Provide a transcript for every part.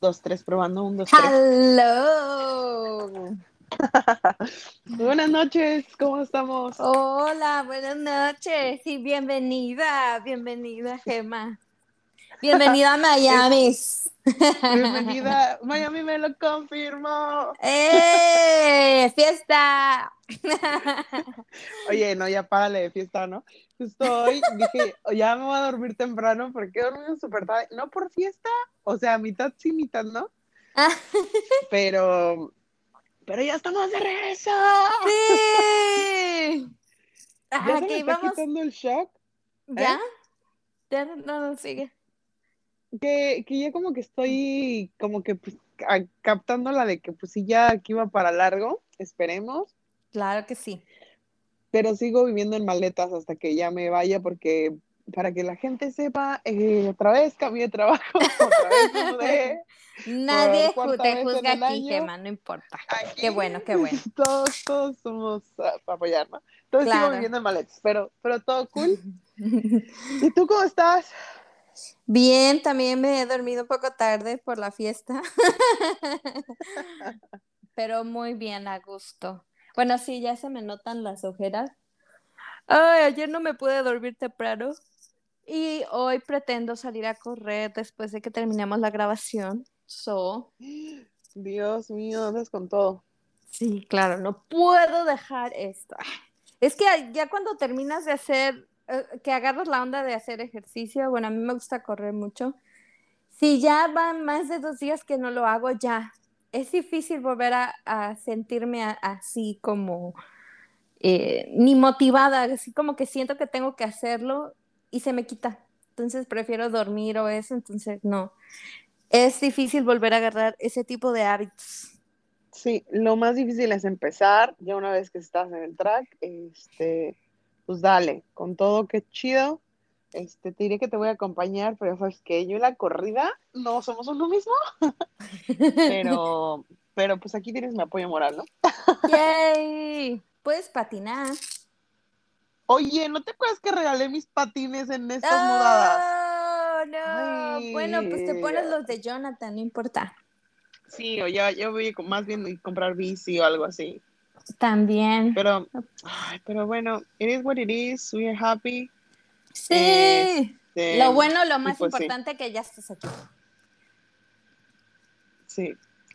dos, tres, probando, un, dos, tres. Hello. Buenas noches, ¿cómo estamos? Hola, buenas noches y bienvenida, bienvenida, Gemma. Bienvenida a Miami. Bienvenida, Miami me lo confirmó. ¡Eh! ¡Fiesta! Oye, no, ya párale de fiesta, ¿no? Justo hoy dije, ya me voy a dormir temprano porque he dormido súper tarde. No por fiesta, o sea, mitad sí, mitad no. Pero, pero ya estamos de regreso. ¡Sí! ¿Ya se me Aquí está vamos. quitando el shock? ¿Ya? Ya no, no, sigue. Que, que ya como que estoy como que pues, ca- captando la de que pues sí ya aquí va para largo, esperemos, Claro que sí. Pero sigo viviendo en maletas hasta que ya me vaya porque para que la gente sepa, eh, otra vez cambié de trabajo, otra vez me mudé. Nadie te juzga aquí. Gemma, no importa. Aquí Qué bueno, qué bueno. Todos, todos somos ah, para apoyar, ¿no? Entonces sigo Claro. viviendo en maletas, pero, pero todo cool. ¿Y tú cómo estás? Bien, también me he dormido un poco tarde por la fiesta, pero muy bien, a gusto. Bueno, sí, ya se me notan las ojeras. Ay, ayer no me pude dormir temprano y hoy pretendo salir a correr después de que terminemos la grabación. So, Dios mío, andas con todo. sí, claro, no puedo dejar esto. Es que ya cuando terminas de hacer, eh, que agarras la onda de hacer ejercicio, bueno, a mí me gusta correr mucho. Si ya van más de dos días que no lo hago, ya es difícil volver a, sentirme así como eh, ni motivada, así como que siento que tengo que hacerlo y se me quita. Entonces prefiero dormir o eso, entonces no. Es difícil volver a agarrar ese tipo de hábitos. Sí, lo más difícil es empezar, ya una vez que estás en el track, este, pues dale, con todo que chido, este, te diré que te voy a acompañar, pero sabes que yo en la corrida no somos uno mismo, pero, pero pues aquí tienes mi apoyo moral, ¿no? ¡Yay! Puedes patinar. Oye, ¿no te acuerdas que regalé mis patines en estas mudadas? ¡Oh, no! Ay. Bueno, pues te pones los de Jonathan, no importa. Sí, o ya, ya voy a más bien comprar bici o algo así, También. pero, ay, pero bueno, it is what it is, we are happy. Sí. Este, Lo bueno, lo más pues sí. importante que ya estás aquí. Sí,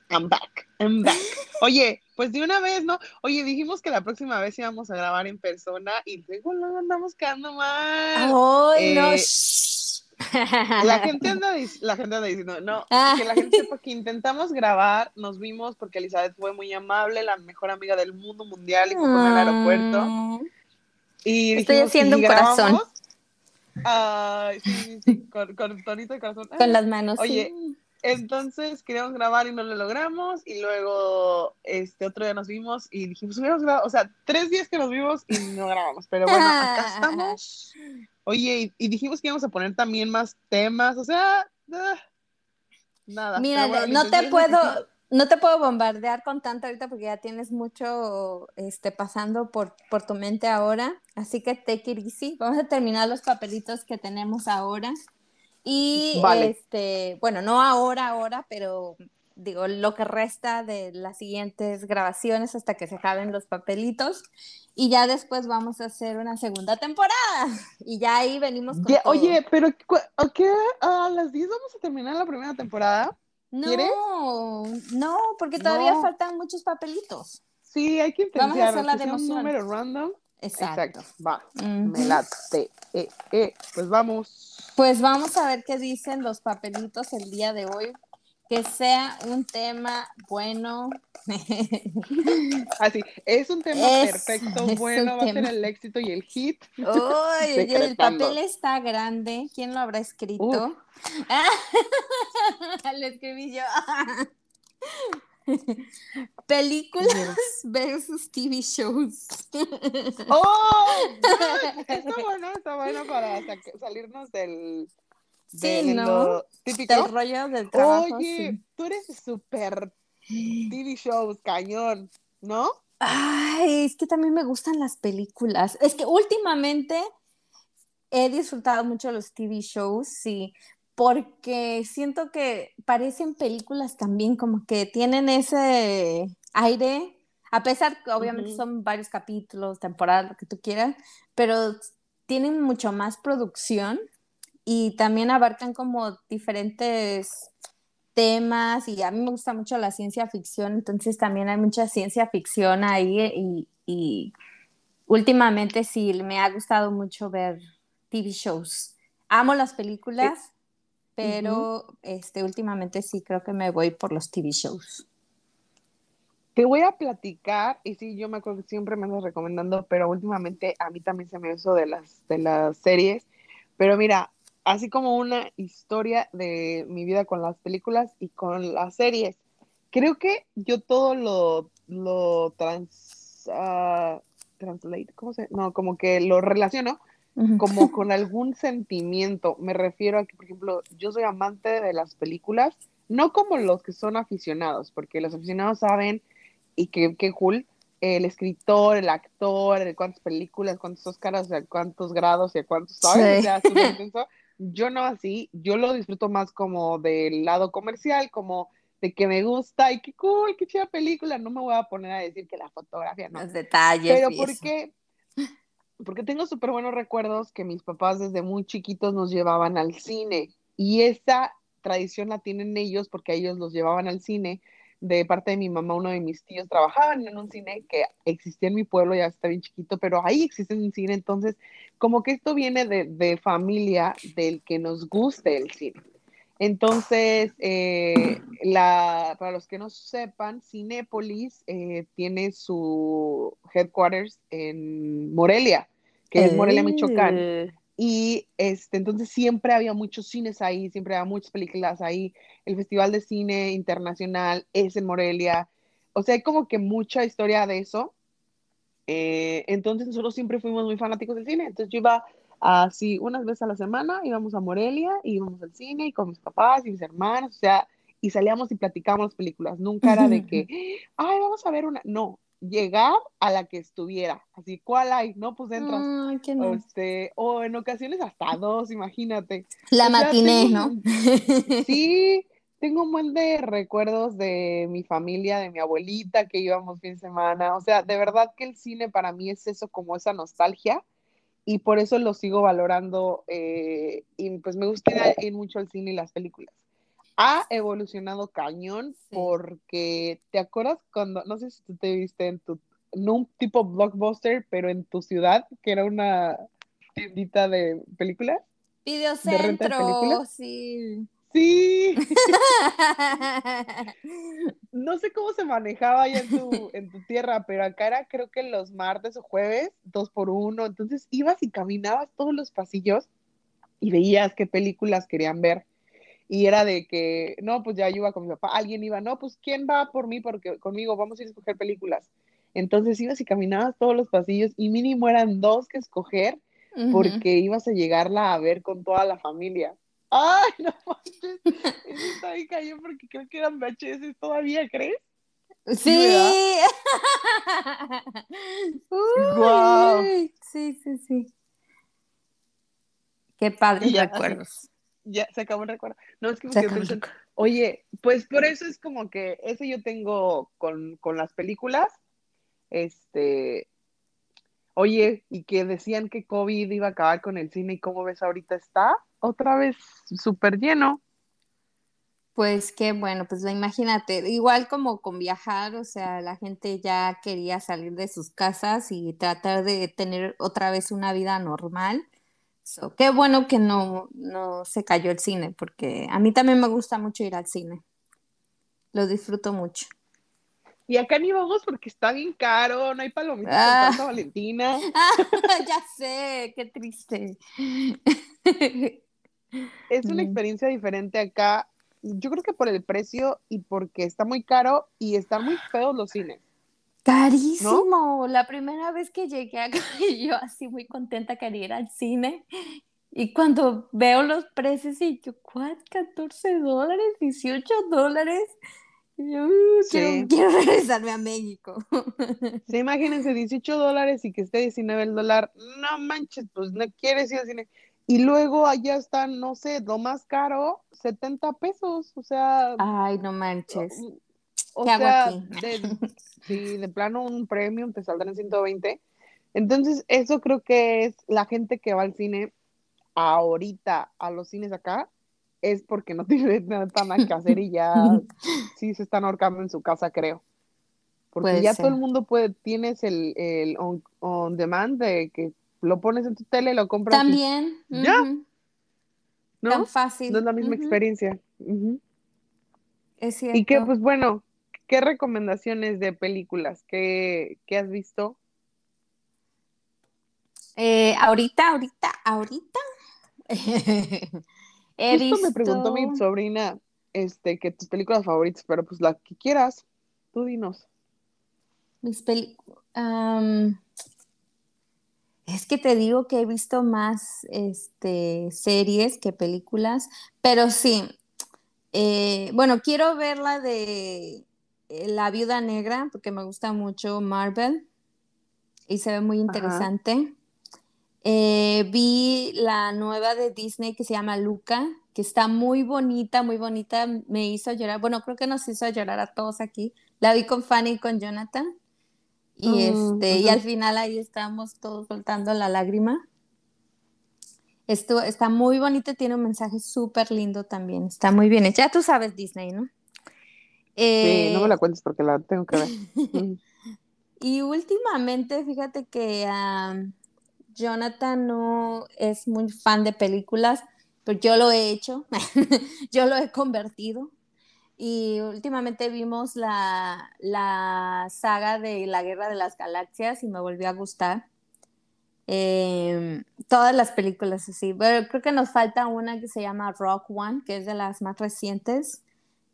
I'm back, I'm back. Oye, pues de una vez, ¿no? Oye, dijimos que la próxima vez íbamos a grabar en persona y luego no andamos quedando mal. ¡Ay, no! Eh. La gente anda, la gente anda diciendo, no, Ah. que la gente sepa que intentamos grabar, nos vimos porque Elizabeth fue muy amable, la mejor amiga del mundo mundial y fue con el aeropuerto. Mm. Y Estoy dijimos, haciendo "¿Y un corazón". Grabamos?". Ay, sí, sí, sí, con, con tonito de corazón. Con las manos. Oye, sí. Entonces queríamos grabar y no lo logramos y luego este otro día nos vimos y dijimos, hubiéramos grabado, o sea, tres días que nos vimos y no grabamos, pero bueno, acá estamos. Oye, y, y dijimos que íbamos a poner también más temas, o sea, ah, nada. Mira, bueno, no te puedo, no te puedo bombardear con tanto ahorita porque ya tienes mucho este, pasando por, por tu mente ahora. Así que take it easy. Vamos a terminar los papelitos que tenemos ahora. Y Vale. este, bueno, no ahora, ahora, pero digo, lo que resta de las siguientes grabaciones hasta que se acaben los papelitos. Y ya después vamos a hacer una segunda temporada. Y ya ahí venimos con Ya, oye, pero cu- ¿a qué? ¿A las 10 vamos a terminar la primera temporada? ¿Quieres? No, no, porque todavía No. faltan muchos papelitos. Sí, hay que Vamos a hacer la un democión. número random. Exacto. va, Ujú. me late. Eh, eh, pues vamos. Pues vamos a ver qué dicen los papelitos el día de hoy. Que sea un tema bueno. Así, es un tema Es- perfecto, es bueno, va a ser el éxito y el hit. El papel está grande. ¿Quién lo habrá escrito? Lo escribí yo. Películas versus TV shows. ¡Oh! Está bueno, está bueno para salirnos del, Sí, ¿no? lo típico. Del rollo del trabajo. Oye, sí. tú eres súper TV shows, cañón, ¿no? Ay, es que también me gustan las películas. Es que últimamente he disfrutado mucho los TV shows, sí, porque siento que parecen películas también como que tienen ese aire, a pesar que obviamente son varios capítulos, temporadas, lo que tú quieras, pero tienen mucho más producción y también abarcan como diferentes temas y a mí me gusta mucho la ciencia ficción, entonces también hay mucha ciencia ficción ahí y, últimamente sí me ha gustado mucho ver TV shows. Amo las películas, pero este últimamente sí creo que me voy por los TV shows. Te voy a platicar, y sí, yo me acuerdo que siempre me andas recomendando, pero últimamente a mí también se me hizo de las, de las series. Pero mira, así como una historia de mi vida con las películas y con las series. Creo que yo todo lo, lo trans, uh, translate, ¿cómo se? No, como que lo relaciono como con algún sentimiento. Me refiero a que, por ejemplo, yo soy amante de las películas, no como los que son aficionados, porque los aficionados saben y que, qué cool, el escritor, el actor, cuántas películas, cuántos Oscars, o cuántos grados y a cuántos, ¿sabes? O sea, yo no así, yo lo disfruto más como del lado comercial, como de que me gusta y qué cool, qué chida película, no me voy a poner a decir que la fotografía no. Los detalles. Pero porque, porque tengo súper buenos recuerdos que mis papás desde muy chiquitos nos llevaban al cine y esa tradición la tienen ellos porque ellos los llevaban al cine de parte de mi mamá, uno de mis tíos trabajaban en un cine que existía en mi pueblo, ya está bien chiquito, pero ahí existe un cine, entonces como que esto viene de, familia del que nos guste el cine. Entonces, eh, la, para los que no sepan, Cinépolis eh, tiene su headquarters en Morelia, que es Morelia, Michoacán. Y este, entonces siempre había muchos cines ahí, siempre había muchas películas ahí. El Festival de Cine Internacional es en Morelia. O sea, hay como que mucha historia de eso. Eh, entonces nosotros siempre fuimos muy fanáticos del cine. Entonces yo iba así unas veces a la semana, íbamos a Morelia, íbamos al cine y con mis papás y mis hermanos, o sea, y salíamos y platicábamos películas. Nunca era de que, ay, vamos a ver una. No, llegar a la que estuviera. Así, ¿cuál hay? No, pues entras. este, o en ocasiones hasta dos, imagínate. La matiné, ¿no? sí, tengo un buen de recuerdos de mi familia, de mi abuelita, que íbamos fin de semana. O sea, de verdad que el cine para mí es eso, como esa nostalgia. Y por eso lo sigo valorando. Eh, y pues me gusta ir mucho al cine y las películas ha evolucionado cañón porque te acuerdas cuando, no sé si tú te viste en tu, no un tipo blockbuster, pero en tu ciudad, que era una tiendita de películas. Videocentro, sí. Sí. no sé cómo se manejaba allá en tu, en tu tierra, pero acá era creo que los martes o jueves, dos por uno. Entonces ibas y caminabas todos los pasillos y veías qué películas querían ver y era de que, no, pues ya yo iba con mi papá, alguien iba, no, pues ¿quién va por mí? Porque conmigo vamos a ir a escoger películas. Entonces ibas y caminabas todos los pasillos y mínimo eran dos que escoger porque ibas a llegarla a ver con toda la familia. ¡Ay, no manches! Eso está ahí cayó porque creo que eran VHS todavía, ¿crees? Sí. Sí, sí, sí. Qué padre recuerdos ya se acabó el recuerdo. No, es que me oye, pues por eso es como que eso yo tengo con, las películas. Este, oye, y que decían que COVID iba a acabar con el cine y cómo ves ahorita está otra vez súper lleno. Pues qué bueno, pues imagínate, igual como con viajar, o sea, la gente ya quería salir de sus casas y tratar de tener otra vez una vida normal qué bueno que no, no se cayó el cine, porque a mí también me gusta mucho ir al cine. Lo disfruto mucho. Y acá ni vamos porque está bien caro, no hay palomitas ah. Santa Valentina. ya sé, qué triste. es una mm. experiencia diferente acá. Yo creo que por el precio y porque está muy caro y están muy feos los cines. Carísimo. La primera vez que llegué acá, yo así muy contenta quería ir al cine. Y cuando veo los precios, y yo, ¿cuál? ¿14 dólares? ¿18 dólares? yo, uh, quiero, regresarme a México. Sí, imagínense, 18 dólares y que esté 19 el dólar. No manches, pues no quieres ir al cine. y luego allá están, no sé, lo más caro, 70 pesos, o sea... Ay, no manches. O sea, de, sí, de plano un premium te saldrá en 120. Entonces, eso creo que es la gente que va al cine ahorita a los cines acá, es porque no tiene nada que hacer y ya sí se están ahorcando en su casa, creo. Porque ya todo el mundo puede, tienes el, el on, demand de que lo pones en tu tele lo compras. También. Ya. ¿No? Tan fácil. No es la misma experiencia. Es cierto. Y que, pues bueno, ¿qué recomendaciones de películas que, has visto? Eh, ahorita, ahorita, ahorita. He Justo me preguntó mi sobrina este, que tus películas favoritas, pero pues la que quieras, tú dinos. Mis películas. es que te digo que he visto más este, series que películas, pero sí. Eh, bueno, quiero ver la de eh, La Viuda Negra, porque me gusta mucho Marvel y se ve muy interesante. Eh, vi la nueva de Disney que se llama Luca, que está muy bonita, muy bonita. Me hizo llorar. Bueno, creo que nos hizo llorar a todos aquí. La vi con Fanny y con Jonathan. Y, mm, este, y al final ahí estamos todos soltando la lágrima. Esto está muy bonito, tiene un mensaje súper lindo también. Está muy bien Ya tú sabes Disney, ¿no? sí, no me la eh, cuentes porque la tengo que ver. y últimamente, fíjate que Jonathan no es muy fan de películas, pero yo lo he hecho, yo lo he convertido. Y últimamente vimos la, la, saga de la Guerra de las Galaxias y me volvió a gustar. Em, todas las películas así, pero creo que nos falta una que se llama Rock One, que es de las más recientes,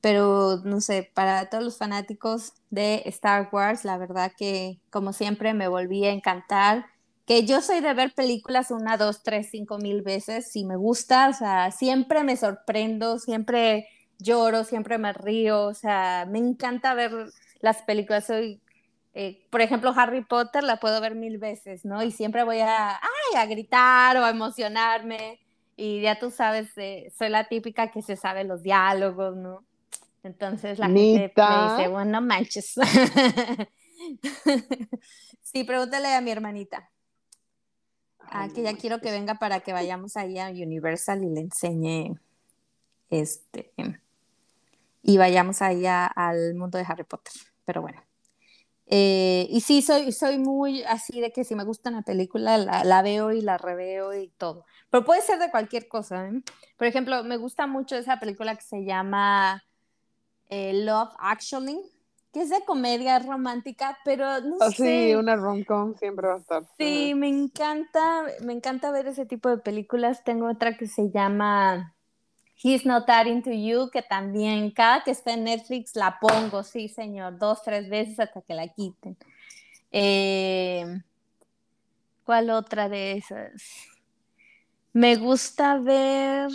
pero no sé, para todos los fanáticos de Star Wars, la verdad que como siempre me volví a encantar que yo soy de ver películas una, dos, tres, cinco mil veces, si me gusta, o sea, siempre me sorprendo, siempre lloro, siempre me río, o sea, me encanta ver las películas. Soy, eh, por ejemplo, Harry Potter la puedo ver mil veces, ¿no? Y siempre voy a, ay, a gritar o a emocionarme. Y ya tú sabes, eh, soy la típica que se sabe los diálogos, ¿no? Entonces la gente me dice, bueno, manches. sí, pregúntale a mi hermanita. Ah, que ya quiero que venga para que vayamos ahí a Universal y le enseñe este y vayamos ahí al mundo de Harry Potter. Pero bueno. Eh, y sí, soy, soy muy así de que si me gusta una película, la, veo y la reveo y todo. Pero puede ser de cualquier cosa. ¿eh? Por ejemplo, me gusta mucho esa película que se llama eh, Love Actually que es de comedia romántica, pero no oh, sé. Sí, una rom-com siempre va a estar. Sí, me encanta, me encanta ver ese tipo de películas. Tengo otra que se llama He's Not That Into You, que también cada que está en Netflix la pongo, sí, señor, dos, tres veces hasta que la quiten. Eh, ¿Cuál otra de esas? Me gusta ver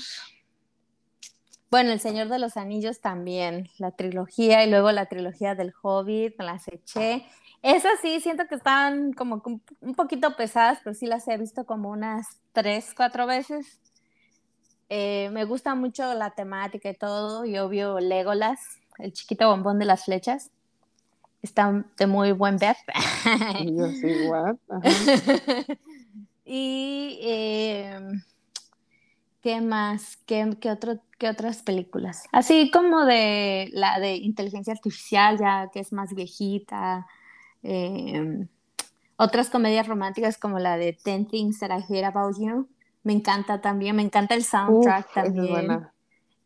bueno, El Señor de los Anillos también, la trilogía y luego la trilogía del Hobbit, las eché. Esas sí, siento que están como un poquito pesadas, pero sí las he visto como unas tres, cuatro veces. Eh, me gusta mucho la temática y todo, y obvio Legolas, el chiquito bombón de las flechas. Está de muy buen ver. Yo sí, what? y eh, ¿qué más? ¿Qué, qué otro que otras películas. Así como de la de inteligencia artificial, ya que es más viejita. Em, otras comedias románticas como la de Ten Things That I Hate About You. Me encanta también, me encanta el soundtrack también. Es buena.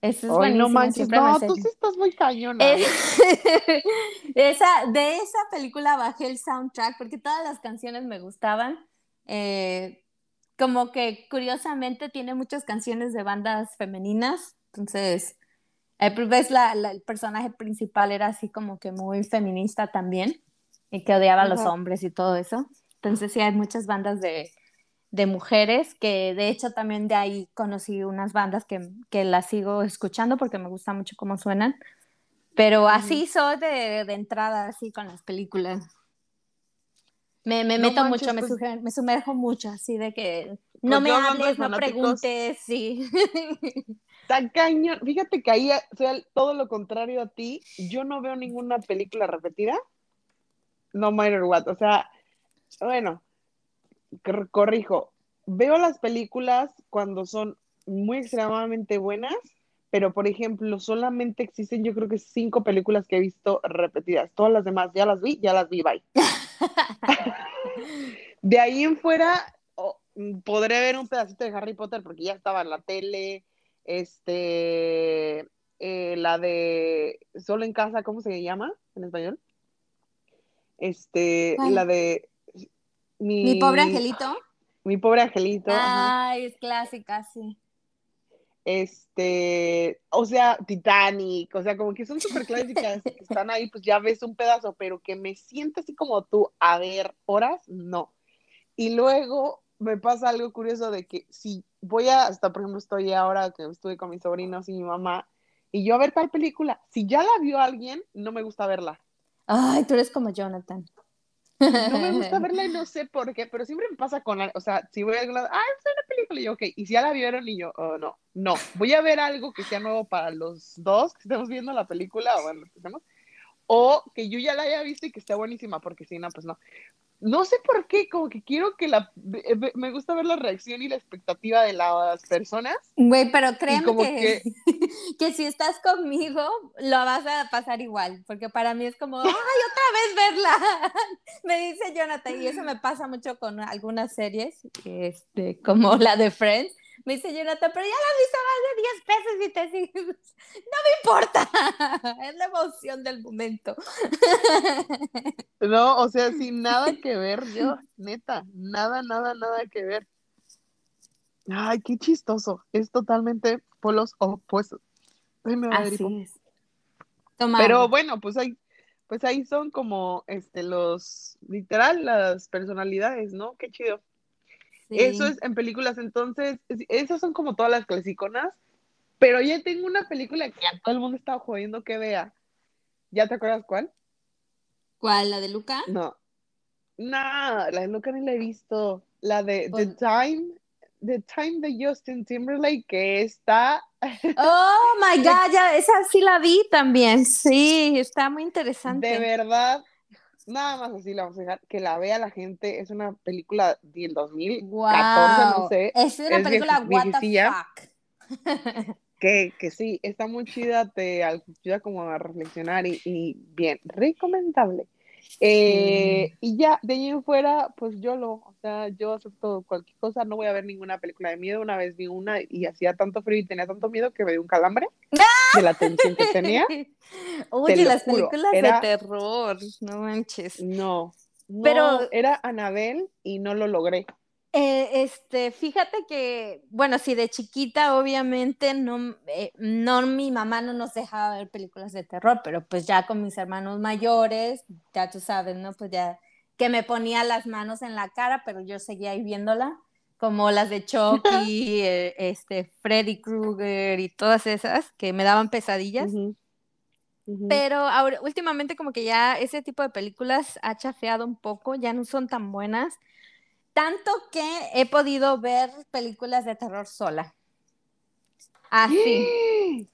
Eso es buenísimo. No no, tú sí estás muy cañona. esa, de esa película bajé el soundtrack porque todas las canciones me gustaban. Eh, como que curiosamente tiene muchas canciones de bandas femeninas entonces, ves la, el personaje principal era así como que muy feminista también y que odiaba a los hombres y todo eso. Entonces sí hay muchas bandas de, de, mujeres que de hecho también de ahí conocí unas bandas que, que las sigo escuchando porque me gusta mucho cómo suenan. Pero así soy de, de, entrada, así con las películas. Me, me meto mucho, me, pues me, sumerjo mucho, así de que No me hables, no preguntes, sí. Tan cañón. Fíjate que ahí sea todo lo contrario a ti. Yo no veo ninguna película repetida. No matter what. O sea, bueno, corrijo. Veo las películas cuando son muy extremadamente buenas, pero por ejemplo, solamente existen yo creo que cinco películas que he visto repetidas. Todas las demás ya las vi, ya las vi, bye. de ahí en fuera, podré ver un pedacito de Harry Potter porque ya estaba en la tele, este, eh, la de Solo en casa, ¿cómo se llama en español? Este, la de mi, pobre angelito. Mi pobre angelito. Ay, es clásica, sí. Este, o sea, Titanic, o sea, como que son súper clásicas, que están ahí, pues ya ves un pedazo, pero que me siente así como tú, a ver, horas, no. Y luego me pasa algo curioso de que si voy a, hasta por ejemplo estoy ahora que estuve con mis sobrinos y mi mamá, y yo a ver tal película, si ya la vio alguien, no me gusta verla. Ay, tú eres como Jonathan. No me gusta verla y no sé por qué, pero siempre me pasa con, o sea, si voy a alguna, ah, es una película, y yo, ok, y si ya la vieron y yo, oh, no, no, voy a ver algo que sea nuevo para los dos que estemos viendo la película, o bueno, que estemos, o que yo ya la haya visto y que esté buenísima, porque si no, pues no no sé por qué, como que quiero que la, me gusta ver la reacción y la expectativa de las personas. Güey, pero créeme que, que, si estás conmigo, lo vas a pasar igual, porque para mí es como, ay, otra vez verla, me dice Jonathan, y eso me pasa mucho con algunas series, este, como la de Friends, me dice Jonathan, pero ya la he visto más de 10 veces y te sigues. No me importa. Es la emoción del momento. No, o sea, sin nada que ver, yo, neta, nada, nada, nada que ver. Ay, qué chistoso. Es totalmente polos opuestos. Ay, me Así es. Pero bueno, pues ahí, pues ahí son como este los literal las personalidades, ¿no? Qué chido. Eso es en películas, entonces, esas son como todas las clasiconas, pero ya tengo una película que a todo el mundo está jodiendo que vea. ¿Ya te acuerdas cuál? ¿Cuál? ¿La de Luca? No. No, la de Luca ni la he visto. La de The Time, The Time de Justin Timberlake, que está. Oh my God, ya, esa sí la vi también. Sí, está muy interesante. De verdad, nada más así la vamos a dejar, que la vea la gente, es una película del 2014, no sé. Es una película what the fuck. que, que sí, está muy chida, te ayuda como a reflexionar y, y bien, recomendable. Eh, y ya, de ahí en fuera, pues yo lo, o sea, yo acepto cualquier cosa, no voy a ver ninguna película de miedo. Una vez vi una y hacía tanto frío y tenía tanto miedo que me dio un calambre de la tensión que tenía. Oye, las películas de terror, no manches. No, no, pero era Anabel y no lo logré. Eh, este, fíjate que, bueno, sí, de chiquita, obviamente, no, eh, no, mi mamá no nos dejaba ver películas de terror, pero pues ya con mis hermanos mayores, ya tú sabes, ¿no? Pues ya que me ponía las manos en la cara, pero yo seguía ahí viéndola, como las de Chucky, eh, este, Freddy Krueger y todas esas que me daban pesadillas. Pero ahora, últimamente como que ya ese tipo de películas ha chafeado un poco, ya no son tan buenas. Tanto que he podido ver películas de terror sola. Así.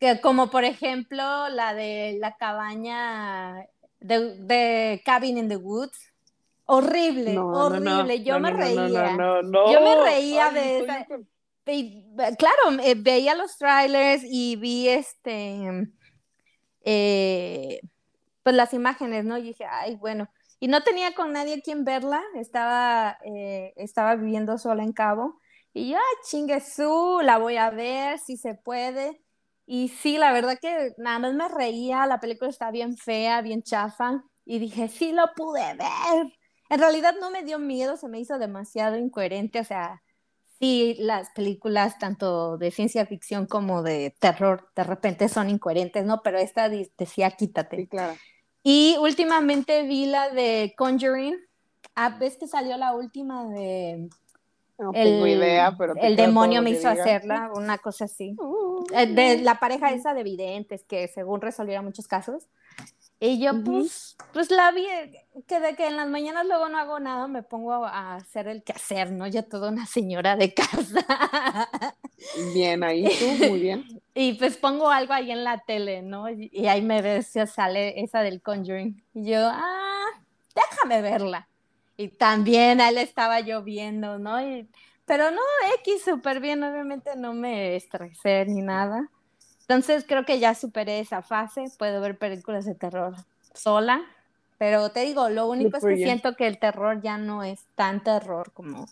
que como por ejemplo la de la cabaña de, Cabin in the Woods. Horrible, horrible. Yo me reía. Yo me reía de esa. claro, eh, veía los trailers y vi este. Eh, pues las imágenes, ¿no? Y dije, ay, bueno y no tenía con nadie quien verla, estaba, eh, estaba viviendo sola en Cabo, y yo, ay, chingue su, la voy a ver, si se puede. Y sí, la verdad que nada más me reía, la película está bien fea, bien chafa, y dije, sí lo pude ver. En realidad no me dio miedo, se me hizo demasiado incoherente, o sea, sí, las películas tanto de ciencia ficción como de terror de repente son incoherentes, ¿no? Pero esta decía, quítate. Sí, claro. Y últimamente vi la de Conjuring. Ah, ¿Ves que salió la última de... No tengo idea, pero... El demonio me hizo hacerla, una cosa así. Uh, de la pareja esa de videntes que según resolviera muchos casos. Y yo, pues, pues la vi, que de que en las mañanas luego no hago nada, me pongo a hacer el quehacer, ¿no? Ya toda una señora de casa. Bien, ahí tú, muy bien. Y pues pongo algo ahí en la tele, ¿no? Y, ahí me ves, ya sale esa del Conjuring. Y yo, ah, déjame verla. Y también ahí estaba yo viendo, ¿no? pero no, X súper bien, obviamente no me estresé ni nada. Entonces creo que ya superé esa fase, puedo ver películas de terror sola, pero te digo, lo único es que siento que el terror ya no es tan terror como...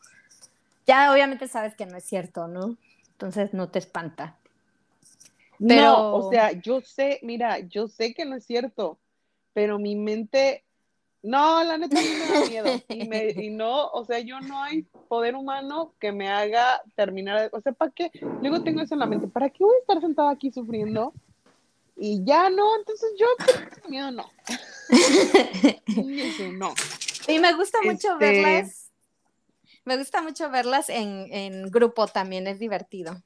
Ya obviamente sabes que no es cierto, ¿no? Entonces no te espanta. Pero... No, o sea, yo sé, mira, yo sé que no es cierto, pero mi mente no, la neta me da miedo. Y, no, o sea, yo no hay poder humano que me haga terminar. O sea, ¿para qué? Luego tengo eso en la mente. ¿Para qué voy a estar sentada aquí sufriendo? Y ya no, entonces yo miedo no. no. Y me gusta mucho este verlas. Me gusta mucho verlas en, en grupo también, es divertido.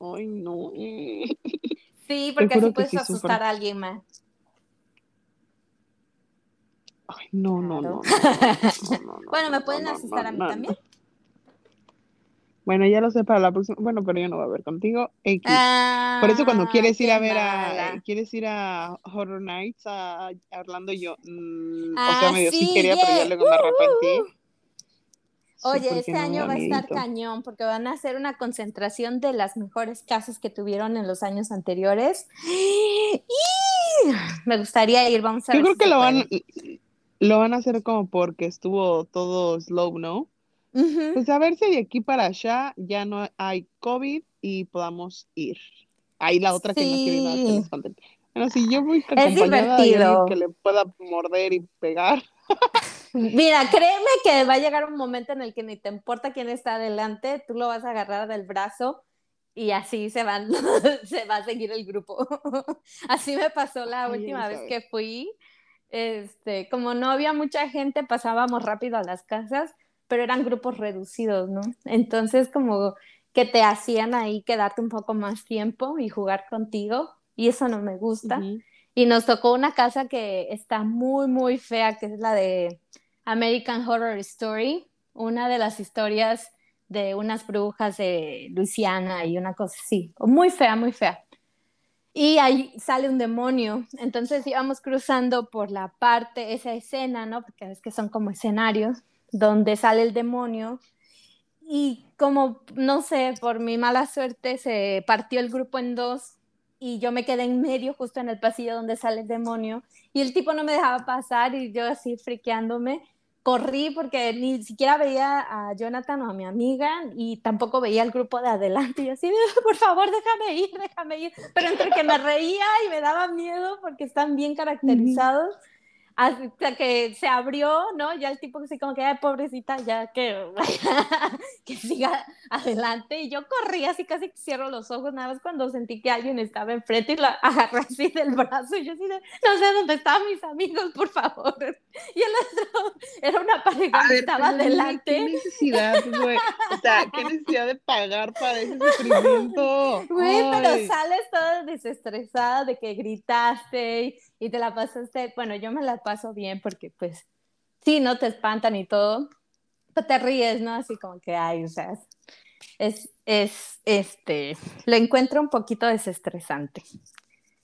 Ay, no. Sí, porque así puedes asustar a alguien más. Ay, no, no, no, Bueno, ¿me pueden asustar a mí también? Bueno, ya lo sé para la próxima. Bueno, pero yo no voy a ver contigo. Por eso cuando quieres ir a ver a, quieres ir a Horror Nights a, Orlando, yo, mm, o sea, medio sí, quería, pero ya luego me arrepentí. Oye, este año va a estar cañón porque van a hacer una concentración de las mejores casas que tuvieron en los años anteriores. Me gustaría ir, vamos a Yo creo que lo van, lo van a hacer como porque estuvo todo slow, ¿no? Pues a ver si de aquí para allá ya no hay COVID y podamos ir. Ahí la otra que no quiere nada que nos falten. Bueno, si yo voy es divertido. que le pueda morder y pegar. Mira, créeme que va a llegar un momento en el que ni te importa quién está adelante, tú lo vas a agarrar del brazo y así se van, se va a seguir el grupo. así me pasó la última vez que fui este, como no había mucha gente, pasábamos rápido a las casas, pero eran grupos reducidos, ¿no? Entonces, como que te hacían ahí quedarte un poco más tiempo y jugar contigo, y eso no me gusta. Y nos tocó una casa que está muy, muy fea, que es la de American Horror Story, una de las historias de unas brujas de Luisiana y una cosa así, muy fea, muy fea y ahí sale un demonio. Entonces íbamos cruzando por la parte, esa escena, ¿no? Porque es que son como escenarios donde sale el demonio y como, no sé, por mi mala suerte se partió el grupo en dos y yo me quedé en medio justo en el pasillo donde sale el demonio y el tipo no me dejaba pasar y yo así friqueándome corrí porque ni siquiera veía a Jonathan o a mi amiga y tampoco veía al grupo de adelante. Y así, por favor, déjame ir, déjame ir. Pero entre que me reía y me daba miedo porque están bien caracterizados hasta que se abrió, ¿no? Ya el tipo así como que, ay, pobrecita, ya que, que siga adelante. Y yo corrí así, casi cierro los ojos, nada más cuando sentí que alguien estaba enfrente y la agarré así del brazo. Y yo así de, no sé dónde estaban mis amigos, por favor. Y el otro era una pareja que estaba adelante. ¿Qué necesidad, güey? O sea, ¿qué necesidad de pagar para ese sufrimiento? Güey, pero sales toda desestresada de que gritaste y te la pasaste, bueno, yo me la paso bien porque pues sí, no te espantan y todo, pero te ríes, ¿no? Así como que, ay, o sea, es, es, este, lo encuentro un poquito desestresante.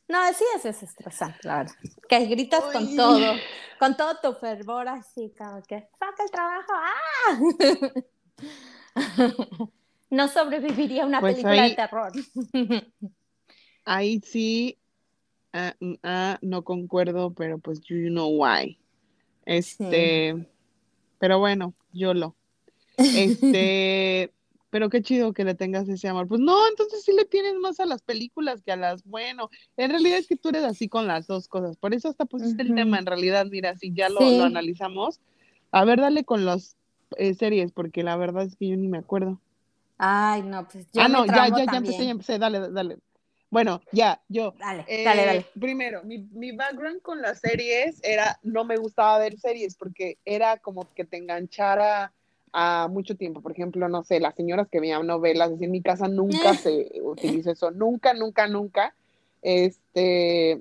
No, sí es desestresante, la verdad. Que gritas con todo, con todo tu fervor así, como que, saca el trabajo, ¡ah! no sobreviviría una pues película de terror. ahí sí Ah, no concuerdo, pero pues you know why. Este, pero bueno, yo lo. Este, pero qué chido que le tengas ese amor. Pues no, entonces sí le tienes más a las películas que a las, bueno, en realidad es que tú eres así con las dos cosas. Por eso hasta pusiste el tema, en realidad, mira, si ya lo, analizamos. A ver, dale con las eh, series, porque la verdad es que yo ni me acuerdo. Ay, no, pues yo Ah, no, ya, ya, ya empecé, ya empecé, dale, dale. Bueno, ya, yo. Dale, eh, dale, dale. Primero, mi, mi, background con las series era, no me gustaba ver series porque era como que te enganchara a mucho tiempo. Por ejemplo, no sé, las señoras que veían novelas, en mi casa nunca se utiliza eso, nunca, nunca, nunca. Este,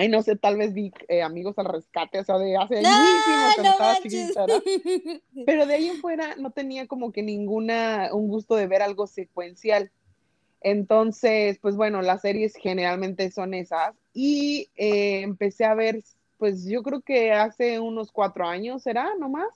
Ay, no sé, tal vez vi eh, Amigos al Rescate, o sea, de hace añísimos cuando estaba chiquita. Pero de ahí en fuera no tenía como que ninguna, un gusto de ver algo secuencial. Entonces, pues bueno, las series generalmente son esas. Y eh, empecé a ver, pues yo creo que hace unos cuatro años, ¿será? ¿Nomás?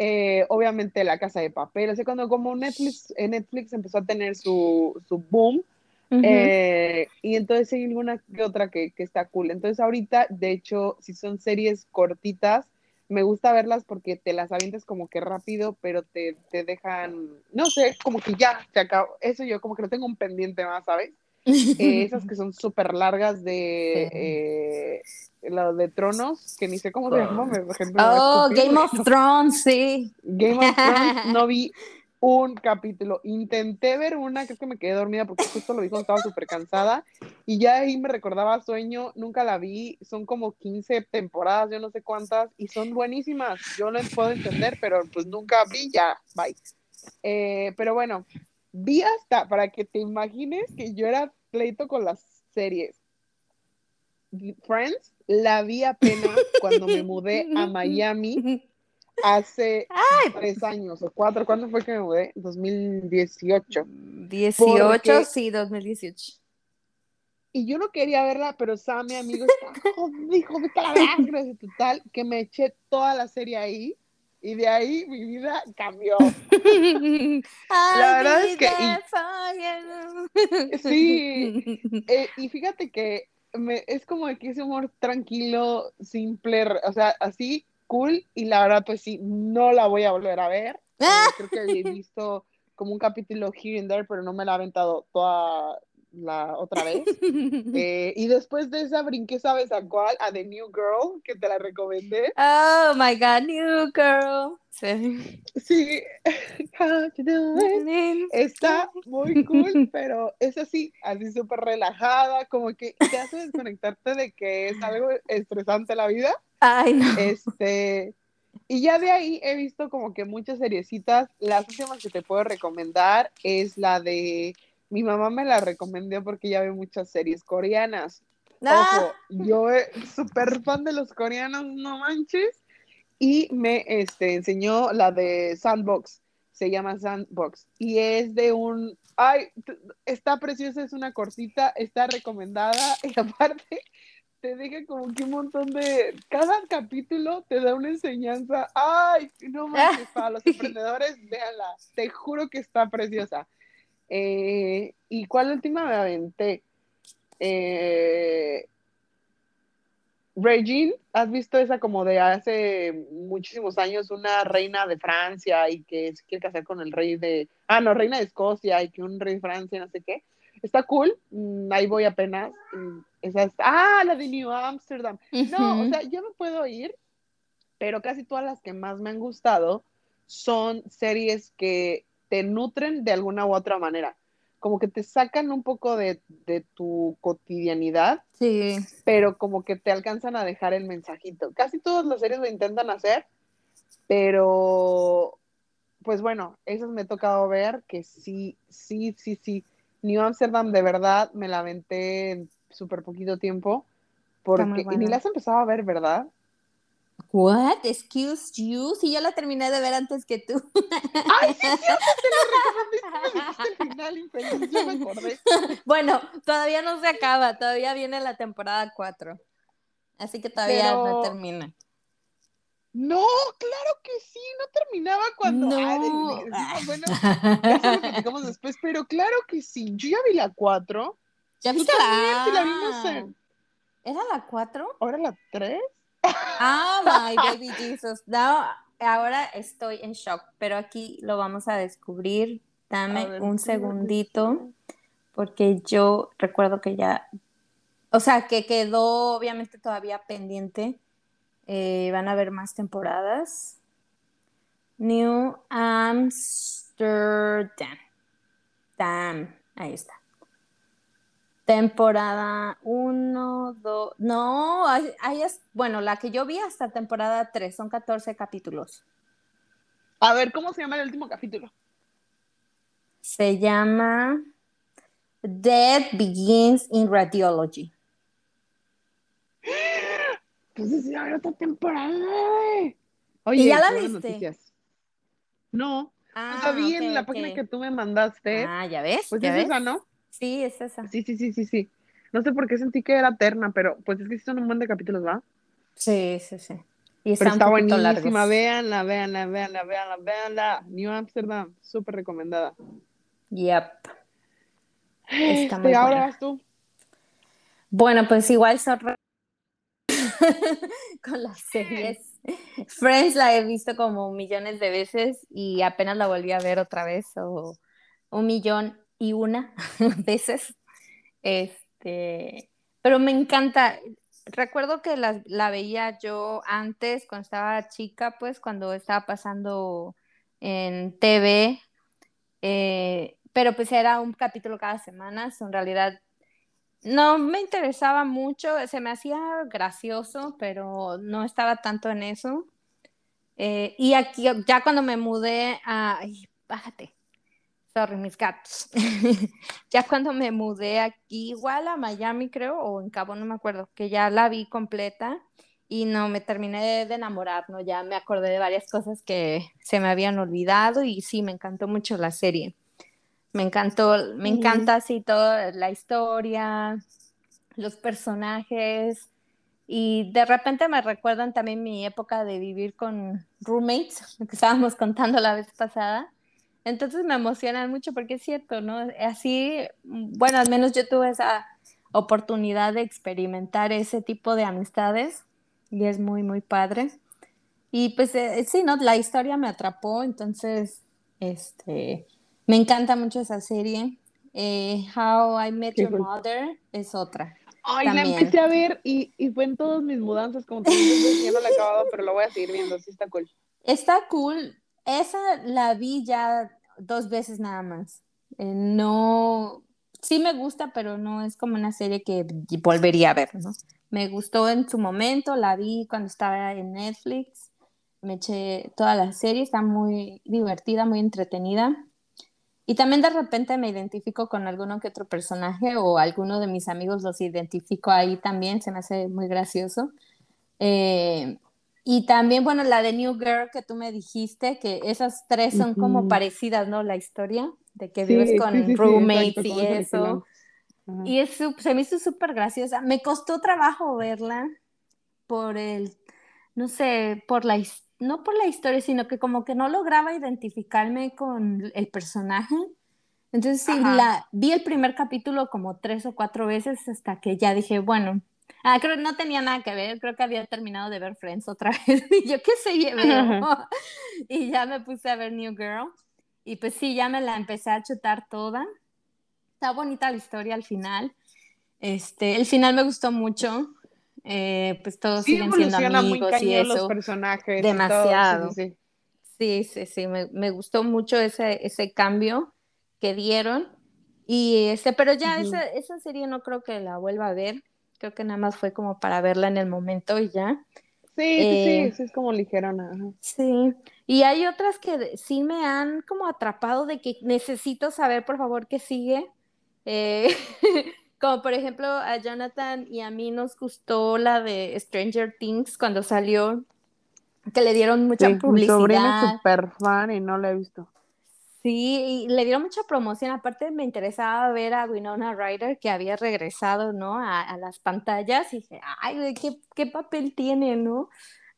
Eh, obviamente La Casa de Papel, así cuando como Netflix, eh, Netflix empezó a tener su, su boom, eh, y entonces hay alguna que otra que, que, está cool. Entonces ahorita, de hecho, si son series cortitas, me gusta verlas porque te las avientas como que rápido, pero te, te dejan, no sé, como que ya se acabó. Eso yo como que no tengo un pendiente más, ¿sabes? Eh, esas que son súper largas de eh, lo de Tronos, que ni sé cómo se llama. Me, oh, Game of Thrones, sí. Game of Thrones, no vi un capítulo. Intenté ver una, creo que me quedé dormida porque justo lo dijo, estaba súper cansada y ya ahí me recordaba sueño, nunca la vi, son como 15 temporadas, yo no sé cuántas, y son buenísimas, yo les puedo entender, pero pues nunca vi, ya, bye. Eh, pero bueno, vi hasta, para que te imagines que yo era pleito con las series. Friends, la vi apenas cuando me mudé a Miami hace tres años o cuatro. ¿Cuándo fue que me mudé? 2018. 18, sí, 2018. Y yo no quería verla, pero Sam, mi amigo, está hijo de gracias, total, que me eché toda la serie ahí. Y de ahí mi vida cambió. la verdad es que. sí. Eh, y fíjate que me, es como que ese humor tranquilo, simple, o sea, así cool y la verdad pues sí, no la voy a volver a ver. Eh, creo que he visto como un capítulo here and there, pero no me la he aventado toda la otra vez. Eh, y después de esa brinqué, ¿sabes a cuál? A The New Girl, que te la recomendé. Oh my God, New Girl. Sí. Sí. Está muy cool, pero es así, así súper relajada, como que te hace desconectarte de que es algo estresante la vida. Ay, no. Este. Y ya de ahí he visto como que muchas seriecitas. Las últimas que te puedo recomendar es la de mi mamá me la recomendó porque ya ve muchas series coreanas. Ah. Ojo, yo súper fan de los coreanos, no manches. Y me este, enseñó la de Sandbox, se llama Sandbox. Y es de un, ay, está preciosa, es una cortita, está recomendada. Y aparte, te deja como que un montón de, cada capítulo te da una enseñanza. Ay, no manches, para los emprendedores, véanla. Te juro que está preciosa. Eh, ¿Y cuál última me aventé? Eh, Regine, ¿has visto esa como de hace muchísimos años, una reina de Francia y que se quiere casar con el rey de, ah, no, reina de Escocia y que un rey de Francia, no sé qué? Está cool, mm, ahí voy apenas. Ah, la de New Amsterdam. No, o sea, yo no puedo ir, pero casi todas las que más me han gustado son series que te nutren de alguna u otra manera. Como que te sacan un poco de, tu cotidianidad, sí. pero como que te alcanzan a dejar el mensajito. Casi todas las series lo intentan hacer, pero pues bueno, esas me he tocado ver que sí, sí, sí, sí. New Amsterdam de verdad me la aventé en súper poquito tiempo, porque y ni la has empezado a ver, ¿verdad? What? Excuse you? Si yo la terminé de ver antes que tú. Ay, sí, te lo recomendé. el final infeliz, yo me acordé. Bueno, todavía no se acaba, todavía viene la temporada 4. Así que todavía no termina. No, claro que sí, no terminaba cuando. No. bueno, eso lo platicamos después, pero claro que sí. Yo ya vi la 4. ¿Ya viste la? Vimos en... ¿Era la 4? ¿Ahora la 3? Ah, my baby Jesus. ahora estoy en shock, pero aquí lo vamos a descubrir. Dame un segundito, porque yo recuerdo que ya, o sea, que quedó obviamente todavía pendiente. Eh, van a haber más temporadas. New Amsterdam. Damn, ahí está. Temporada 1, 2, no, ahí es, bueno, la que yo vi hasta temporada 3, son 14 capítulos. A ver, ¿cómo se llama el último capítulo? Se llama Death Begins in Radiology. Pues decir a ver otra temporada. Oye, ¿Y ya la viste? noticias. No, Ah, o sea, vi en la página que tú me mandaste. Ah, ¿ya ves? pues ¿Ya es ves? esa, ¿no? Sí, es esa. Sí, sí, sí, sí, sí. No sé por qué sentí que era eterna, pero pues es que sí son un buen de capítulos, ¿va? Sí, sí, sí. Y Pero está buenísima, véanla, véanla, véanla, véanla, véanla. New Amsterdam, súper recomendada. Yep. Está muy ahora buena. vas tú. Bueno, pues igual son con las series. Friends la he visto como millones de veces y apenas la volví a ver otra vez o un millón y una veces. Este, pero me encanta. Recuerdo que la, la veía yo antes, cuando estaba chica, pues cuando estaba pasando en TV, eh, pero pues era un capítulo cada semana, so, en realidad no me interesaba mucho, se me hacía gracioso, pero no estaba tanto en eso. Eh, y aquí, ya cuando me mudé a... Ay, bájate. Sorry, mis gatos. ya cuando me mudé aquí, igual a Miami, creo, o en Cabo, no me acuerdo, que ya la vi completa y no me terminé de enamorar, ¿no? Ya me acordé de varias cosas que se me habían olvidado y sí, me encantó mucho la serie. Me encantó, me encanta así toda la historia, los personajes y de repente me recuerdan también mi época de vivir con roommates, lo que estábamos contando la vez pasada. Entonces me emocionan mucho porque es cierto, ¿no? Así, bueno, al menos yo tuve esa oportunidad de experimentar ese tipo de amistades y es muy, muy padre. Y pues eh, sí, ¿no? La historia me atrapó, entonces, este, me encanta mucho esa serie. Eh, How I Met Your. Mother es otra. Ay, la También. empecé a ver y, y fue en todas mis mudanzas, como te digo, ya no la he acabado, pero lo voy a seguir viendo, sí está cool. Está cool. Esa la vi ya dos veces nada más. Eh, no, sí me gusta, pero no es como una serie que volvería a ver, ¿no? Me gustó en su momento, la vi cuando estaba en Netflix, me eché toda la serie, está muy divertida, muy entretenida. Y también de repente me identifico con alguno que otro personaje o alguno de mis amigos los identifico ahí también, se me hace muy gracioso. Eh, y también, bueno, la de New Girl que tú me dijiste, que esas tres son como Ujú. parecidas, ¿no? La historia de que Sí, vives con sí, sí, roommates exacto, y como eso. Ajá. Y es, se me hizo súper graciosa. Me costó trabajo verla por el, no sé, por la, his- no por la historia, sino que como que no lograba identificarme con el personaje. Entonces sí, Ajá. la vi el primer capítulo como tres o cuatro veces hasta que ya dije, bueno, ah, creo que no tenía nada que ver, creo que había terminado de ver Friends otra vez y yo qué sé, y ya me puse a ver New Girl y pues sí, ya me la empecé a chutar toda. Está bonita la historia al final. Este, el final me gustó mucho. Eh, pues todos Sí siguen siendo muy amigos y cañón los eso. personajes Demasiado. todo. Sí, sí, sí. Me, me gustó mucho ese, ese cambio que dieron. Y este, pero ya Ujú. esa, esa serie no creo que la vuelva a ver. Creo que nada más fue como para verla en el momento y ya. Sí, sí, Eh, sí, sí, es como ligerona. ajá. Sí, y hay otras que sí me han como atrapado de que necesito saber, por favor, qué sigue. Eh, como por ejemplo a Jonathan y a mí nos gustó la de Stranger Things cuando salió, que le dieron mucha Sí, mi sobrina es publicidad. súper fan y no la he visto. Sí, y le dieron mucha promoción. Aparte me interesaba ver a Winona Ryder que había regresado, ¿no? A, a las pantallas y dije, ay, güey, ¿qué, qué papel tiene, ¿no?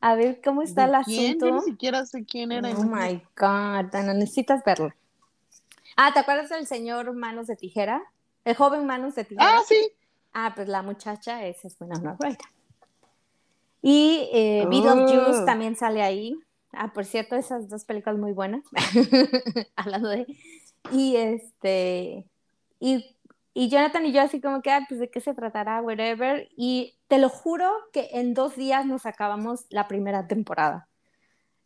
A ver cómo está ¿De el quién? Yo ni asunto. siquiera sé quién era. Oh my God, Ana, necesitas verlo. Ah, ¿te acuerdas del señor Manos de Tijera? El joven Manos de Tijera. Ah, sí. Ah, pues la muchacha esa es Winona Ryder. Y eh, Beetlejuice Oh. también sale ahí. Ah, por cierto, esas dos películas muy buenas. Hablando de. Y este. Y, y Jonathan y yo, así como que, ah, pues de qué se tratará, whatever. Y te lo juro que en dos días nos acabamos la primera temporada.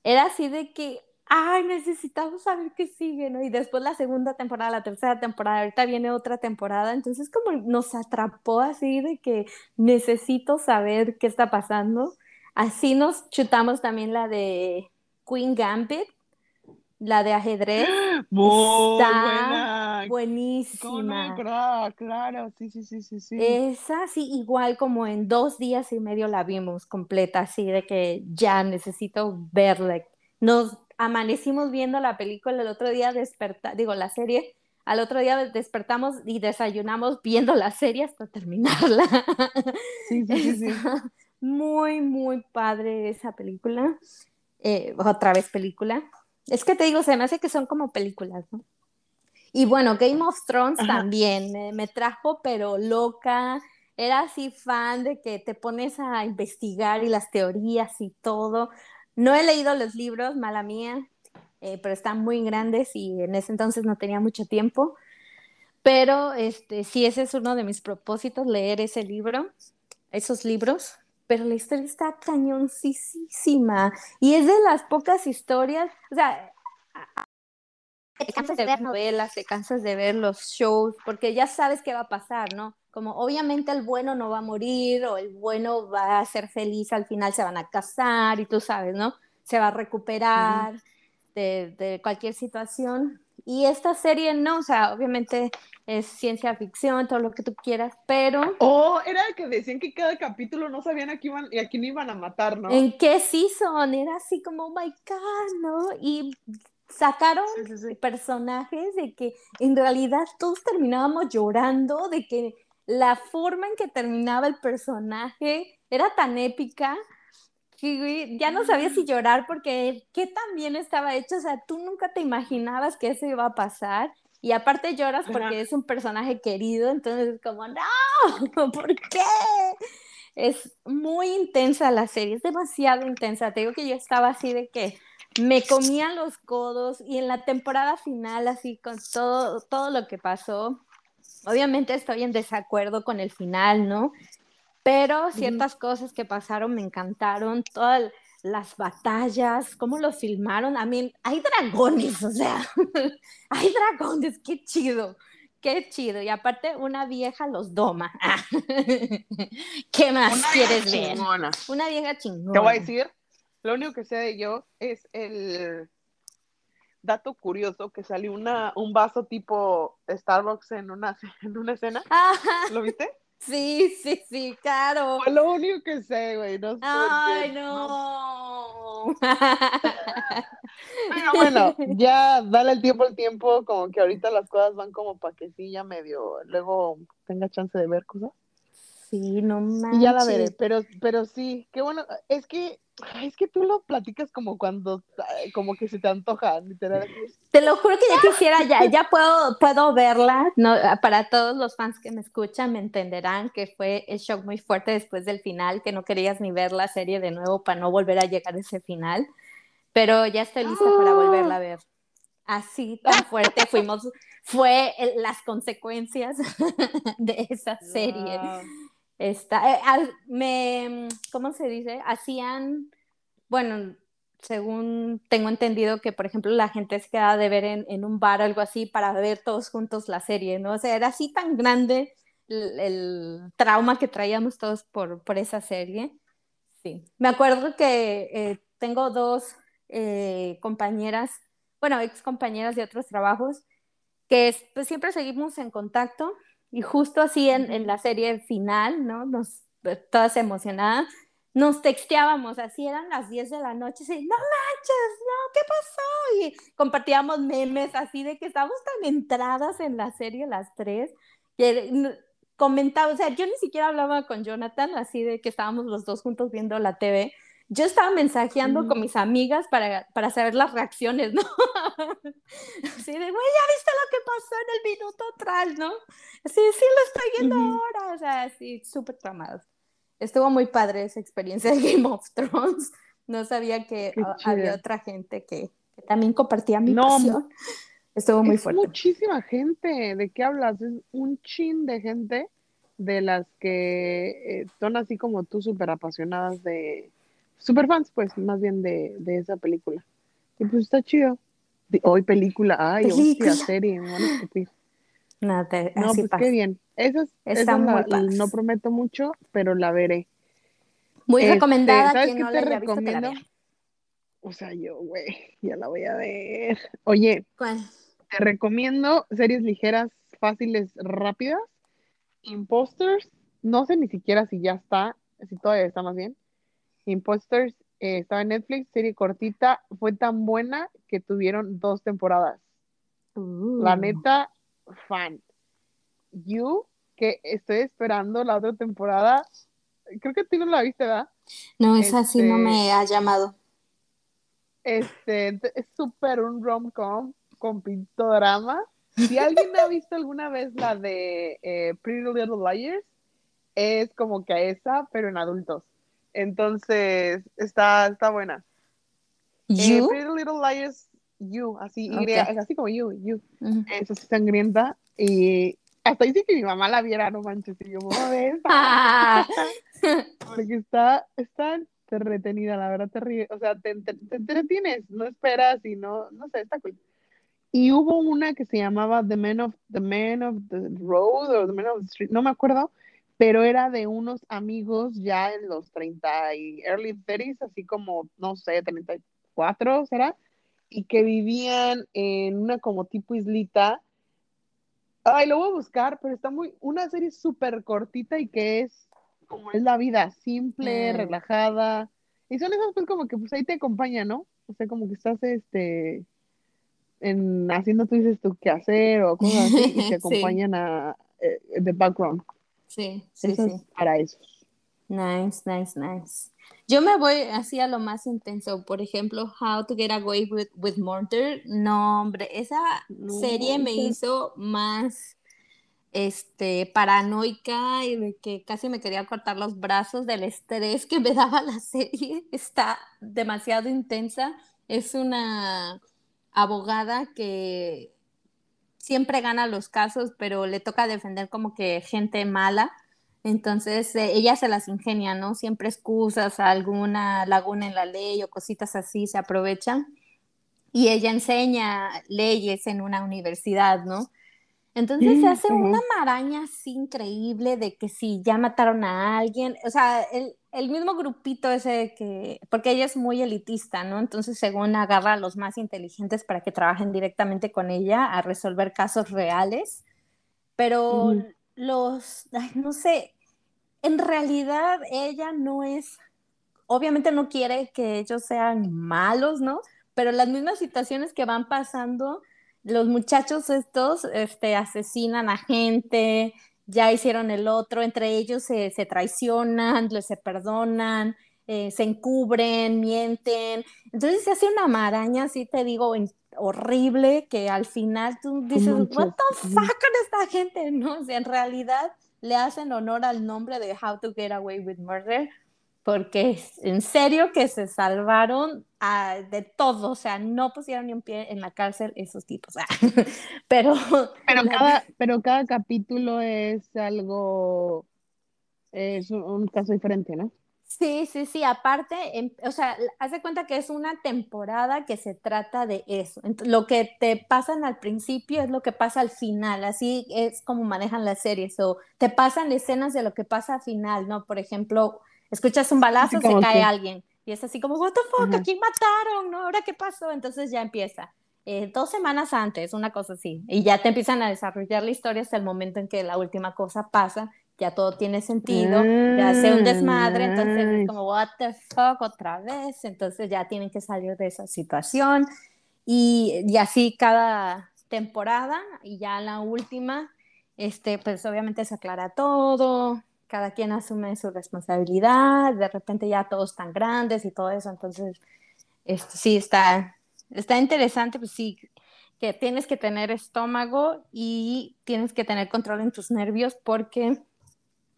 Era así de que, ay, necesitamos saber qué sigue, ¿no? Y después la segunda temporada, la tercera temporada, ahorita viene otra temporada. Entonces, como nos atrapó así de que necesito saber qué está pasando. Así nos chutamos también la de Queen Gambit, la de ajedrez. Muy está buena. buenísima. Claro, sí, sí, sí, sí, sí. Esa sí, igual como en dos días y medio la vimos completa, así de que ya necesito verla. Nos amanecimos viendo la película el otro día, desperta, digo, la serie, al otro día despertamos y desayunamos viendo la serie hasta terminarla. Sí, sí, sí, Muy, muy padre esa película. Eh, otra vez película. Es que te digo, se me hace que son como películas, ¿no? Y bueno, Game of Thrones Ajá. también me, me trajo, pero loca. Era así fan de que te pones a investigar y las teorías y todo. No he leído los libros, mala mía, eh, pero están muy grandes y en ese entonces no tenía mucho tiempo. Pero este, sí, ese es uno de mis propósitos, leer ese libro, esos libros. Pero la historia está cañoncísima y es de las pocas historias, o sea, te cansas de ver novelas, te cansas de ver los shows, porque ya sabes qué va a pasar, ¿no? Como obviamente el bueno no va a morir o el bueno va a ser feliz, al final se van a casar y tú sabes, ¿no? Se va a recuperar de, de cualquier situación. Y esta serie no, o sea, obviamente es ciencia ficción, todo lo que tú quieras, pero Oh, era que decían que cada capítulo no sabían a, qué iban, y a quién iban a matar, ¿no? ¿en qué season? Era así como, oh my God, ¿no? Y sacaron Sí, sí, sí. personajes de que en realidad todos terminábamos llorando, de que la forma en que terminaba el personaje era tan épica que ya no sabía si llorar porque qué tan bien estaba hecho, o sea, tú nunca te imaginabas que eso iba a pasar y aparte lloras porque Ajá. es un personaje querido, entonces es como, no, ¿por qué? Es muy intensa la serie, es demasiado intensa, te digo que yo estaba así de que me comían los codos y en la temporada final, así con todo, todo lo que pasó, obviamente estoy en desacuerdo con el final, ¿no? Pero ciertas cosas que pasaron me encantaron, todas las batallas, cómo lo filmaron, a mí hay dragones, o sea, hay dragones, qué chido. Qué chido. Y aparte, una vieja los doma. ¿Qué más Una quieres ver? chingona. Una vieja chingona. Te voy a decir, lo único que sé de yo es el dato curioso que salió una, un vaso tipo Starbucks en una, en una escena. Ajá, ¿Lo viste? sí, sí, sí, claro. Fue lo único que sé, güey. No sé Ay, qué, no. Pero bueno, ya dale el tiempo al tiempo, como que ahorita las cosas van como para que sí, ya medio, luego tenga chance de ver cosas. Sí, no manches. Y ya la veré, pero, pero sí, qué bueno, es que, es que tú lo platicas como cuando, como que se te antoja, literal. Te lo juro que ya quisiera, ya, ya puedo, puedo verla. No, para todos los fans que me escuchan me entenderán que fue el shock muy fuerte después del final, que no querías ni ver la serie de nuevo para no volver a llegar a ese final. Pero ya estoy lista para volverla a ver. Así tan fuerte fuimos, fue el- las consecuencias de esa serie. Wow. Está, eh, al- me, ¿cómo se dice? Hacían, bueno, según tengo entendido que, por ejemplo, la gente se quedaba de ver en, en un bar o algo así para ver todos juntos la serie, ¿no? O sea, era así tan grande el, trauma que traíamos todos por, por esa serie. Sí, me acuerdo que eh, tengo dos eh, compañeras, bueno, ex compañeras de otros trabajos, que es- pues siempre seguimos en contacto y justo así en, en la serie final, ¿no? Nos, todas emocionadas, nos texteábamos, así eran las 10 de la noche, así, no manches, no, ¿qué pasó? Y compartíamos memes así de que estábamos tan entradas en la serie las tres, que comentaba, o sea, yo ni siquiera hablaba con Jonathan, así de que estábamos los dos juntos viendo la TV. Yo estaba mensajeando con mis amigas para, para saber las reacciones, ¿no? Así de, güey, ¿ya viste lo que pasó en el minuto atrás, no? Sí, sí, lo estoy viendo ahora. O sea, sí, súper tramados. Estuvo muy padre esa experiencia de Game of Thrones. No sabía que había otra gente que, que también compartía mi No, pasión. Estuvo muy es fuerte. muchísima gente. ¿De qué hablas? Es un chin de gente de las que eh, son así como tú, súper apasionadas de, super fans, pues, más bien de, de esa película. Y pues está chido. Hoy película, ay, Película. hostia, serie, me van a escupir. No, te- No, así pues pasa. qué bien. Está muy la- padres. no prometo mucho, pero la veré. Muy Este, recomendada. ¿sabes Quien qué no te la haya visto, que la recomiendo? vea. o sea, yo, güey, ya la voy a ver. Oye, ¿Cuál? te recomiendo series ligeras, fáciles, rápidas. Imposters, no sé ni siquiera si ya está, si todavía está más bien. Imposters eh, estaba en Netflix, serie cortita, fue tan buena que tuvieron dos temporadas. La Uh. neta, fan. You, que estoy esperando la otra temporada. Creo que tú no la viste, ¿verdad? No, esa sí no Este- me ha llamado. Este, es súper un rom-com con pintodrama. Si alguien ha visto alguna vez la de eh, Pretty Little Liars, es como que esa, pero en adultos. Entonces, está, está buena. Eh, You. Pretty Little Liars, You, así, Y, Ok. es así como You, You. Ujú. Es así sangrienta. Y hasta dice que mi mamá la viera, no manches. Y yo, mamá, ve esta", Ah, Porque está, está retenida, la verdad, te o sea, te, te, te entretienes, no esperas y no, no sé, está cool. Y hubo una que se llamaba The Man of the Man of the Road o The Man of the Street, no me acuerdo, pero era de unos amigos ya en los 30 y early 30s, así como, no sé, 34 será, y que vivían en una como tipo islita. Ay, lo voy a buscar, pero está muy, una serie súper cortita y que es como es la vida, simple, Mm. relajada. Y son esas pues como que pues ahí te acompaña, ¿no? O sea, como que estás este en haciendo tú dices tu qué hacer o cosas así y te Sí. acompañan a eh, the background. Sí, sí, Eso sí. es para eso. Nice, nice, nice. Yo me voy así a lo más intenso. Por ejemplo, How to Get Away with, with Murder. No, hombre, esa No serie me hizo más este, paranoica y de que casi me quería cortar los brazos del estrés que me daba la serie. Está demasiado intensa. Es una abogada que siempre gana los casos, pero le toca defender como que gente mala. Entonces, eh, ella se las ingenia, ¿no? Siempre excusas alguna laguna en la ley o cositas así, se aprovechan. Y ella enseña leyes en una universidad, ¿no? Entonces se hace una maraña así increíble de que si ya mataron a alguien, o sea, el, el mismo grupito ese que, porque ella es muy elitista, ¿no? Entonces según agarra a los más inteligentes para que trabajen directamente con ella a resolver casos reales, pero los, ay, no sé, en realidad ella no es, obviamente no quiere que ellos sean malos, ¿no? Pero las mismas situaciones que van pasando, los muchachos estos este, asesinan a gente, ya hicieron el otro, entre ellos se, se traicionan, les se perdonan, eh, se encubren, mienten. Entonces se hace una maraña, así te digo, horrible, que al final tú dices, what the fuck con esta gente, ¿no? O sea, en realidad le hacen honor al nombre de How to Get Away with Murder, porque en serio que se salvaron ah, de todo, o sea, no pusieron ni un pie en la cárcel esos tipos, ah, pero, Pero la- cada, pero cada capítulo es algo, es un, un caso diferente, ¿no? Sí, sí, sí, aparte, em- o sea, haz de cuenta que es una temporada que se trata de eso. Lo que te pasan al principio es lo que pasa al final, así es como manejan las series, o te pasan escenas de lo que pasa al final, ¿no? Por ejemplo, escuchas un balazo, se cae que- alguien, y es así como, what the fuck, Ajá. ¿a quién mataron? ¿No? ¿Ahora qué pasó? Entonces ya empieza. Eh, dos semanas antes, una cosa así, y ya te empiezan a desarrollar la historia hasta el momento en que la última cosa pasa, ya todo tiene sentido, ya hace un desmadre, entonces es nice. como, what the fuck, otra vez, entonces ya tienen que salir de esa situación, y, y así cada temporada, y ya la última, este, pues obviamente se aclara todo, cada quien asume su responsabilidad, de repente ya todos están grandes y todo eso, entonces, esto sí está, está interesante, pues sí, que tienes que tener estómago y tienes que tener control en tus nervios porque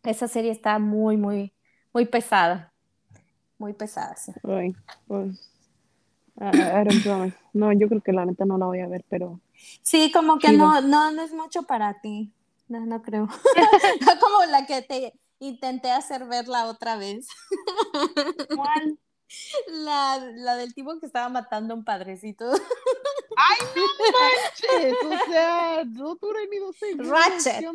esa serie está muy, muy, muy pesada. Muy pesada, sí. Ay, pues, I, I don't promise. No, yo creo que la neta no la voy a ver, pero Sí, como que no, no, no es mucho para ti. No, no creo. no como la que te intenté hacer ver la otra vez. ¿cuál? La, la del tipo que estaba matando a un padrecito. ¡Ay, no manches! O sea, no duré ni dos segundos. Ratchet.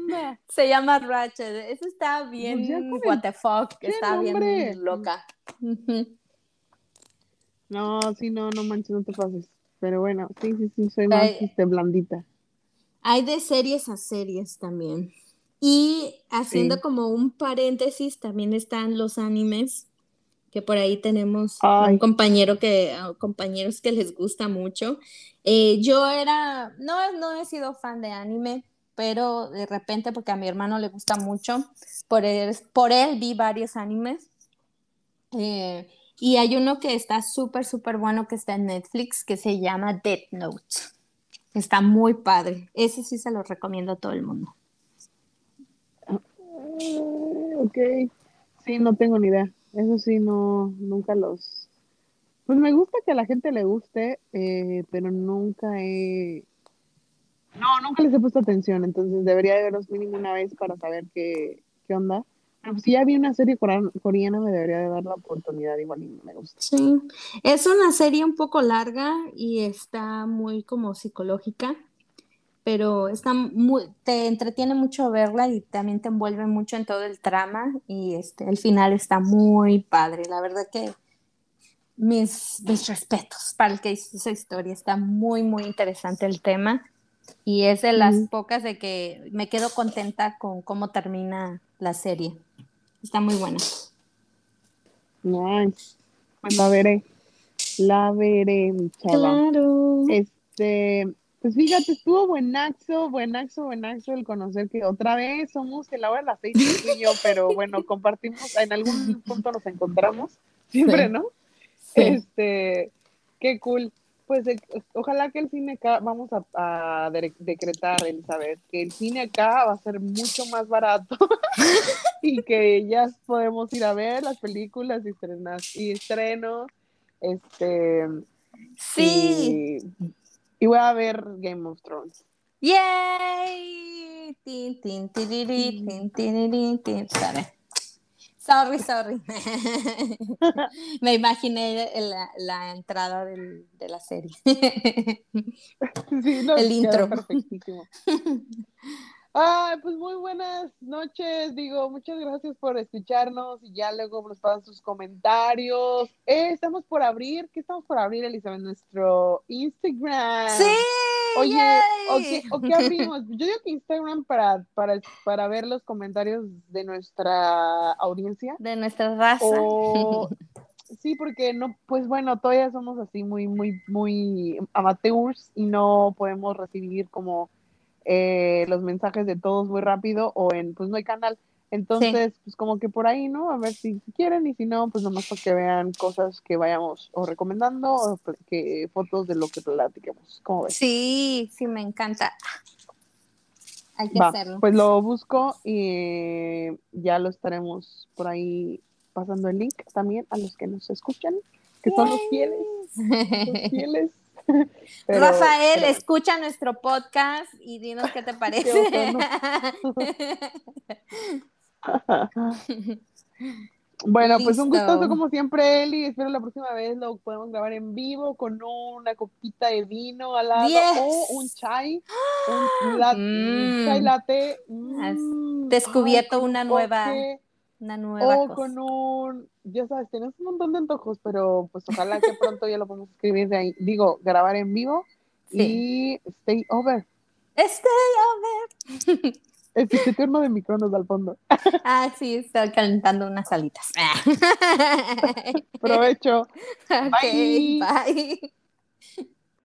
Se llama Ratchet. Eso está bien, Pues el what the fuck. qué Está nombre. bien loca. No, sí, no, no manches, no te pases. Pero bueno, sí, sí, sí, soy más este, blandita. Hay de series a series también. Y haciendo como un paréntesis, también están los animes, que por ahí tenemos un compañero que, compañeros que les gusta mucho. Eh, yo era, no, no he sido fan de anime, pero de repente, porque a mi hermano le gusta mucho, por él, por él vi varios animes. Eh, y hay uno que está súper, súper bueno que está en Netflix, que se llama Death Note. Está muy padre. Ese sí se lo recomiendo a todo el mundo. Ok, sí, no tengo ni idea. Eso sí, no, nunca los... Pues me gusta que a la gente le guste, eh, pero nunca he... No, nunca les he puesto atención, entonces debería de verlos mínimo una vez para saber qué, qué onda. Si ya vi una serie coreana, me debería de dar la oportunidad, igual y me gusta. Sí, es una serie un poco larga y está muy como psicológica pero está muy, te entretiene mucho verla y también te envuelve mucho en todo el trama y este, el final está muy padre. La verdad que mis, mis respetos para el que hizo esa historia. Está muy, muy interesante el tema y es de las pocas de que me quedo contenta con cómo termina la serie. Está muy buena. Nice. Pues la veré. La veré, mi chava. Claro. Este, pues fíjate, estuvo buenaxo, buenaxo, buenaxo el conocer que otra vez somos el hora de las seis y yo, pero bueno, compartimos, en algún punto nos encontramos, siempre, ¿no? Este, qué cool. Pues eh, ojalá que el cine acá, vamos a, decretar, Elizabeth, que el cine acá va a ser mucho más barato y que ya podemos ir a ver las películas y estrenas y estrenos. Este, sí. Y voy a ver Game of Thrones. ¡Yay! Tin, tin, tin, Sorry, sorry. Me imaginé la, la entrada del, de la serie. Sí, no, El intro. Perfectísimo. Ay, pues muy buenas noches, digo, muchas gracias por escucharnos y ya luego nos pasan sus comentarios. Eh, estamos por abrir, ¿qué estamos por abrir, Elizabeth? Nuestro Instagram. Sí. Oye, ¿o qué, abrimos? Yo digo que Instagram para, para, para ver los comentarios de nuestra audiencia. De nuestra raza. sí, porque no, pues bueno, todavía somos así muy, muy, muy amateurs y no podemos recibir como eh, los mensajes de todos muy rápido o en, pues no hay canal. Entonces, pues como que por ahí, ¿no? A ver si, quieren y si no, pues nomás para que vean cosas que vayamos o recomendando o que fotos de lo que platiquemos. ¿Cómo ves? Sí, sí, me encanta. Hay que hacerlo. Pues lo busco y ya lo estaremos por ahí pasando el link también a los que nos escuchan, que son los fieles. Los fieles. Rafael, escucha nuestro podcast y dinos qué te parece. bueno, pues un gustazo como siempre, Eli. Espero la próxima vez lo podemos grabar en vivo con una copita de vino al lado o un chai, un, mm. chai latte. Has mm, descubierto una nueva una nueva o con un, ya sabes, tienes un montón de antojos, pero pues ojalá que pronto ya lo podamos escribir de ahí. Digo, grabar en vivo y stay over. Stay over. El turno de micronos al fondo. Ah, sí, estoy calentando unas alitas. Provecho. bye. bye.